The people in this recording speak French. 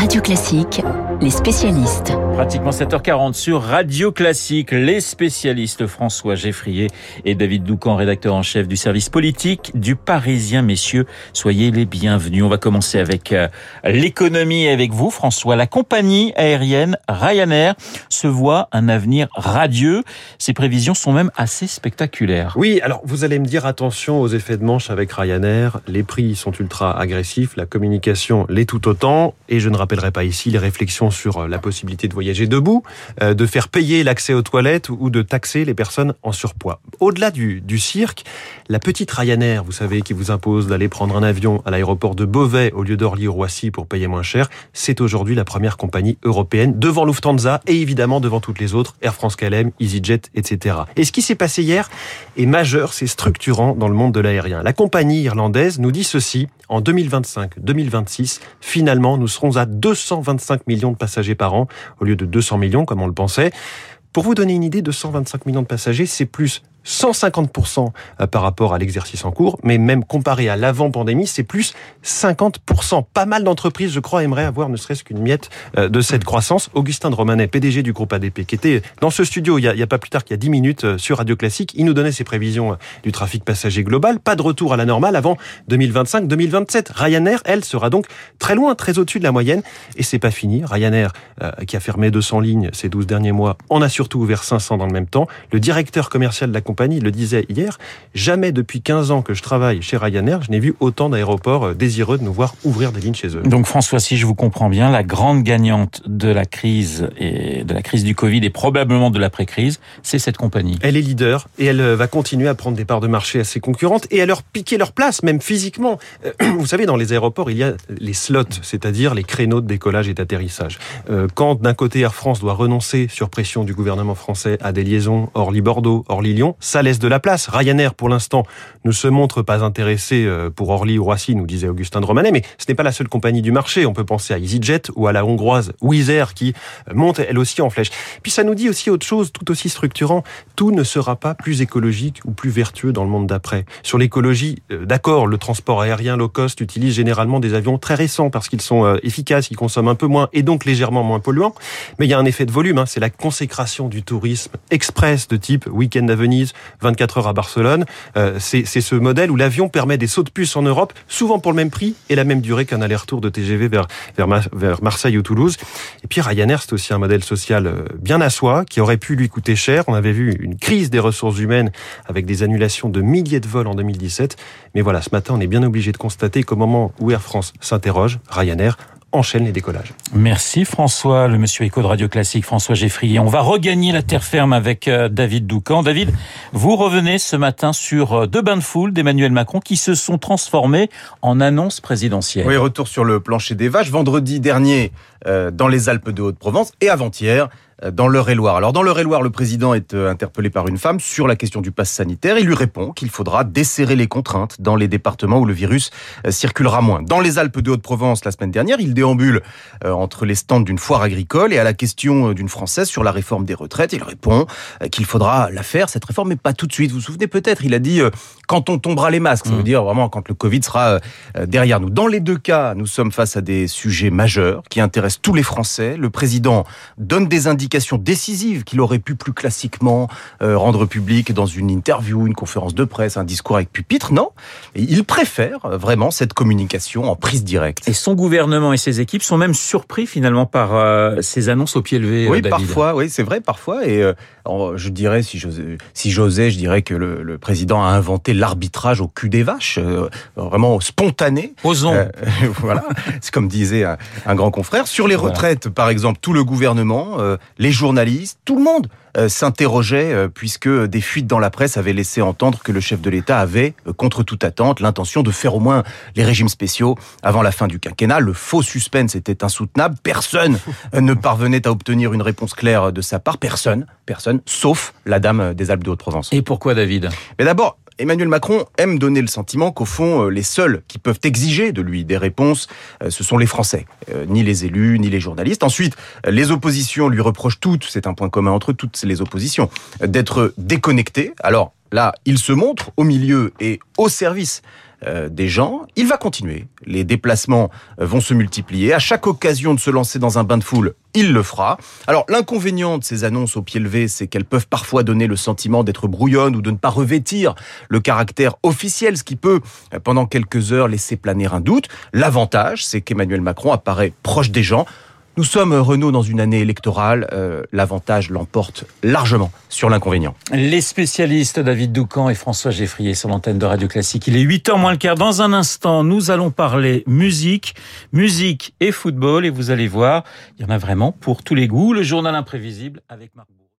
Radio Classique, les spécialistes. Pratiquement 7h40 sur Radio Classique, les spécialistes François Geffrier et David Doucan, rédacteur en chef du service politique du Parisien. Messieurs, soyez les bienvenus. On va commencer avec euh, l'économie avec vous, François. La compagnie aérienne Ryanair se voit un avenir radieux. Ses prévisions sont même assez spectaculaires. Oui, alors vous allez me dire attention aux effets de manche avec Ryanair. Les prix sont ultra agressifs, la communication l'est tout autant. Et je ne rappellerai pas ici les réflexions sur la possibilité de voyager debout, euh, de faire payer l'accès aux toilettes ou de taxer les personnes en surpoids. Au-delà du, du cirque, la petite Ryanair, vous savez, qui vous impose d'aller prendre un avion à l'aéroport de Beauvais au lieu d'Orly-Roissy pour payer moins cher, c'est aujourd'hui la première compagnie européenne devant Lufthansa et évidemment devant toutes les autres, Air France KLM, EasyJet, etc. Et ce qui s'est passé hier est majeur, c'est structurant dans le monde de l'aérien. La compagnie irlandaise nous dit ceci, en 2025-2026, finalement, nous serons à 225 millions de passagers par an au lieu de 200 millions comme on le pensait. Pour vous donner une idée, 225 millions de passagers, c'est plus 150% euh, par rapport à l'exercice en cours, mais même comparé à l'avant-pandémie, c'est plus 50%. Pas mal d'entreprises, je crois, aimeraient avoir ne serait-ce qu'une miette euh, de cette croissance. Augustin de Romanet, PDG du groupe ADP, qui était dans ce studio il y a, pas plus tard qu'il y a 10 minutes euh, sur Radio Classique, il nous donnait ses prévisions du trafic passager global. Pas de retour à la normale avant 2025-2027. Ryanair, elle, sera donc très loin, très au-dessus de la moyenne. Et c'est pas fini. Ryanair, qui a fermé 200 lignes ces 12 derniers mois, en a surtout ouvert 500 dans le même temps. Le directeur commercial de la compagnie le disait hier, jamais depuis 15 ans que je travaille chez Ryanair, je n'ai vu autant d'aéroports euh, désireux de nous voir ouvrir des lignes chez eux. Donc François, si je vous comprends bien, la grande gagnante de la crise et de la crise du Covid et probablement de l'après-crise, c'est cette compagnie. Elle est leader et elle euh, va continuer à prendre des parts de marché à ses concurrentes et à leur piquer leur place, même physiquement. Euh, vous savez, dans les aéroports, il y a les slots, c'est-à-dire les créneaux de décollage et d'atterrissage. Quand d'un côté Air France doit renoncer sur pression du gouvernement français à des liaisons Orly-Bordeaux, Orly-Lyon, ça laisse de la place. Ryanair, pour l'instant, ne se montre pas intéressé euh, pour Orly ou Roissy, nous disait Augustin de Romanet, mais ce n'est pas la seule compagnie du marché. On peut penser à EasyJet ou à la hongroise Wizz Air qui euh, monte elle aussi en flèche. Puis ça nous dit aussi autre chose, tout aussi structurant. Tout ne sera pas plus écologique ou plus vertueux dans le monde d'après. Sur l'écologie, euh, d'accord, le transport aérien low cost utilise généralement des avions très récents parce qu'ils sont efficaces, ils consomment un peu moins et donc légèrement moins polluants. Mais il y a un effet de volume, hein. c'est la consécration du tourisme express de type week-end à Venise, 24 heures à Barcelone. Euh, c'est ce modèle où l'avion permet des sauts de puce en Europe, souvent pour le même prix et la même durée qu'un aller-retour de TGV vers, vers, Marseille ou Toulouse. Et puis Ryanair, c'est aussi un modèle social euh, bien à soi, qui aurait pu lui coûter cher. On avait vu une crise des ressources humaines avec des annulations de milliers de vols en 2017. Mais voilà, ce matin, on est bien obligé de constater qu'au moment où Air France s'interroge, Ryanair enchaîne les décollages. Merci François, le monsieur éco de Radio Classique, François Geffrier. On va regagner la terre ferme avec euh, David Doucan. David, vous revenez ce matin sur euh, deux bains de foule d'Emmanuel Macron qui se sont transformés en annonce présidentielle. Oui, retour sur le plancher des vaches. Vendredi dernier, euh, dans les Alpes de Haute-Provence et avant-hier, dans l'Eure-et-Loire. Alors dans l'Eure-et-Loire, le président est euh, interpellé par une femme sur la question du pass sanitaire. Il lui répond qu'il faudra desserrer les contraintes dans les départements où le virus euh, circulera moins. Dans les Alpes de Haute-Provence, la semaine dernière, il déambule euh, entre les stands d'une foire agricole et à la question d'une Française sur la réforme des retraites, il répond qu'il faudra la faire, cette réforme, mais pas tout de suite. Vous vous souvenez peut-être, il a dit quand on tombera les masques, ça veut mmh. dire vraiment quand le Covid sera derrière nous. Dans les deux cas, nous sommes face à des sujets majeurs qui intéressent tous les Français. Le président donne des indications décisive qu'il aurait pu plus classiquement euh, rendre publique dans une interview, une conférence de presse, un discours avec pupitre. Non, il préfère vraiment cette communication en prise directe. Et son gouvernement et ses équipes sont même surpris finalement par euh, ces annonces au pied levé. Oui, parfois, oui, c'est vrai, parfois. Et euh, je dirais, si j'osais, si j'osais, je dirais que le, président a inventé l'arbitrage au cul des vaches, vraiment spontané. Osons. voilà, c'est comme disait un, grand confrère. Sur les retraites, par exemple, tout le gouvernement, les journalistes, tout le monde euh, s'interrogeait euh, puisque des fuites dans la presse avaient laissé entendre que le chef de l'État avait, euh, contre toute attente, l'intention de faire au moins les régimes spéciaux avant la fin du quinquennat. Le faux suspense était insoutenable. Personne ne parvenait à obtenir une réponse claire de sa part. Personne, personne, sauf la dame des Alpes de Haute-Provence. Et pourquoi David? Mais d'abord, Emmanuel Macron aime donner le sentiment qu'au fond, euh, les seuls qui peuvent exiger de lui des réponses, euh, ce sont les Français, euh, ni les élus, ni les journalistes. Ensuite, les oppositions lui reprochent toutes, c'est un point commun entre toutes les oppositions, d'être déconnectées. Alors là, il se montre au milieu et au service euh, des gens, il va continuer. Les déplacements euh, vont se multiplier. À chaque occasion de se lancer dans un bain de foule, il le fera. Alors l'inconvénient de ces annonces au pied levé, c'est qu'elles peuvent parfois donner le sentiment d'être brouillonnes ou de ne pas revêtir le caractère officiel, ce qui peut, euh, pendant quelques heures, laisser planer un doute. L'avantage, c'est qu'Emmanuel Macron apparaît proche des gens. Nous sommes, Renault, dans une année électorale. Euh, L'avantage l'emporte largement sur l'inconvénient. Les spécialistes David Doucan et François Geffrier sur l'antenne de Radio Classique. Il est 8 h moins le quart. Dans un instant, nous allons parler musique, musique et football. Et vous allez voir, il y en a vraiment pour tous les goûts. Le journal imprévisible avec Marc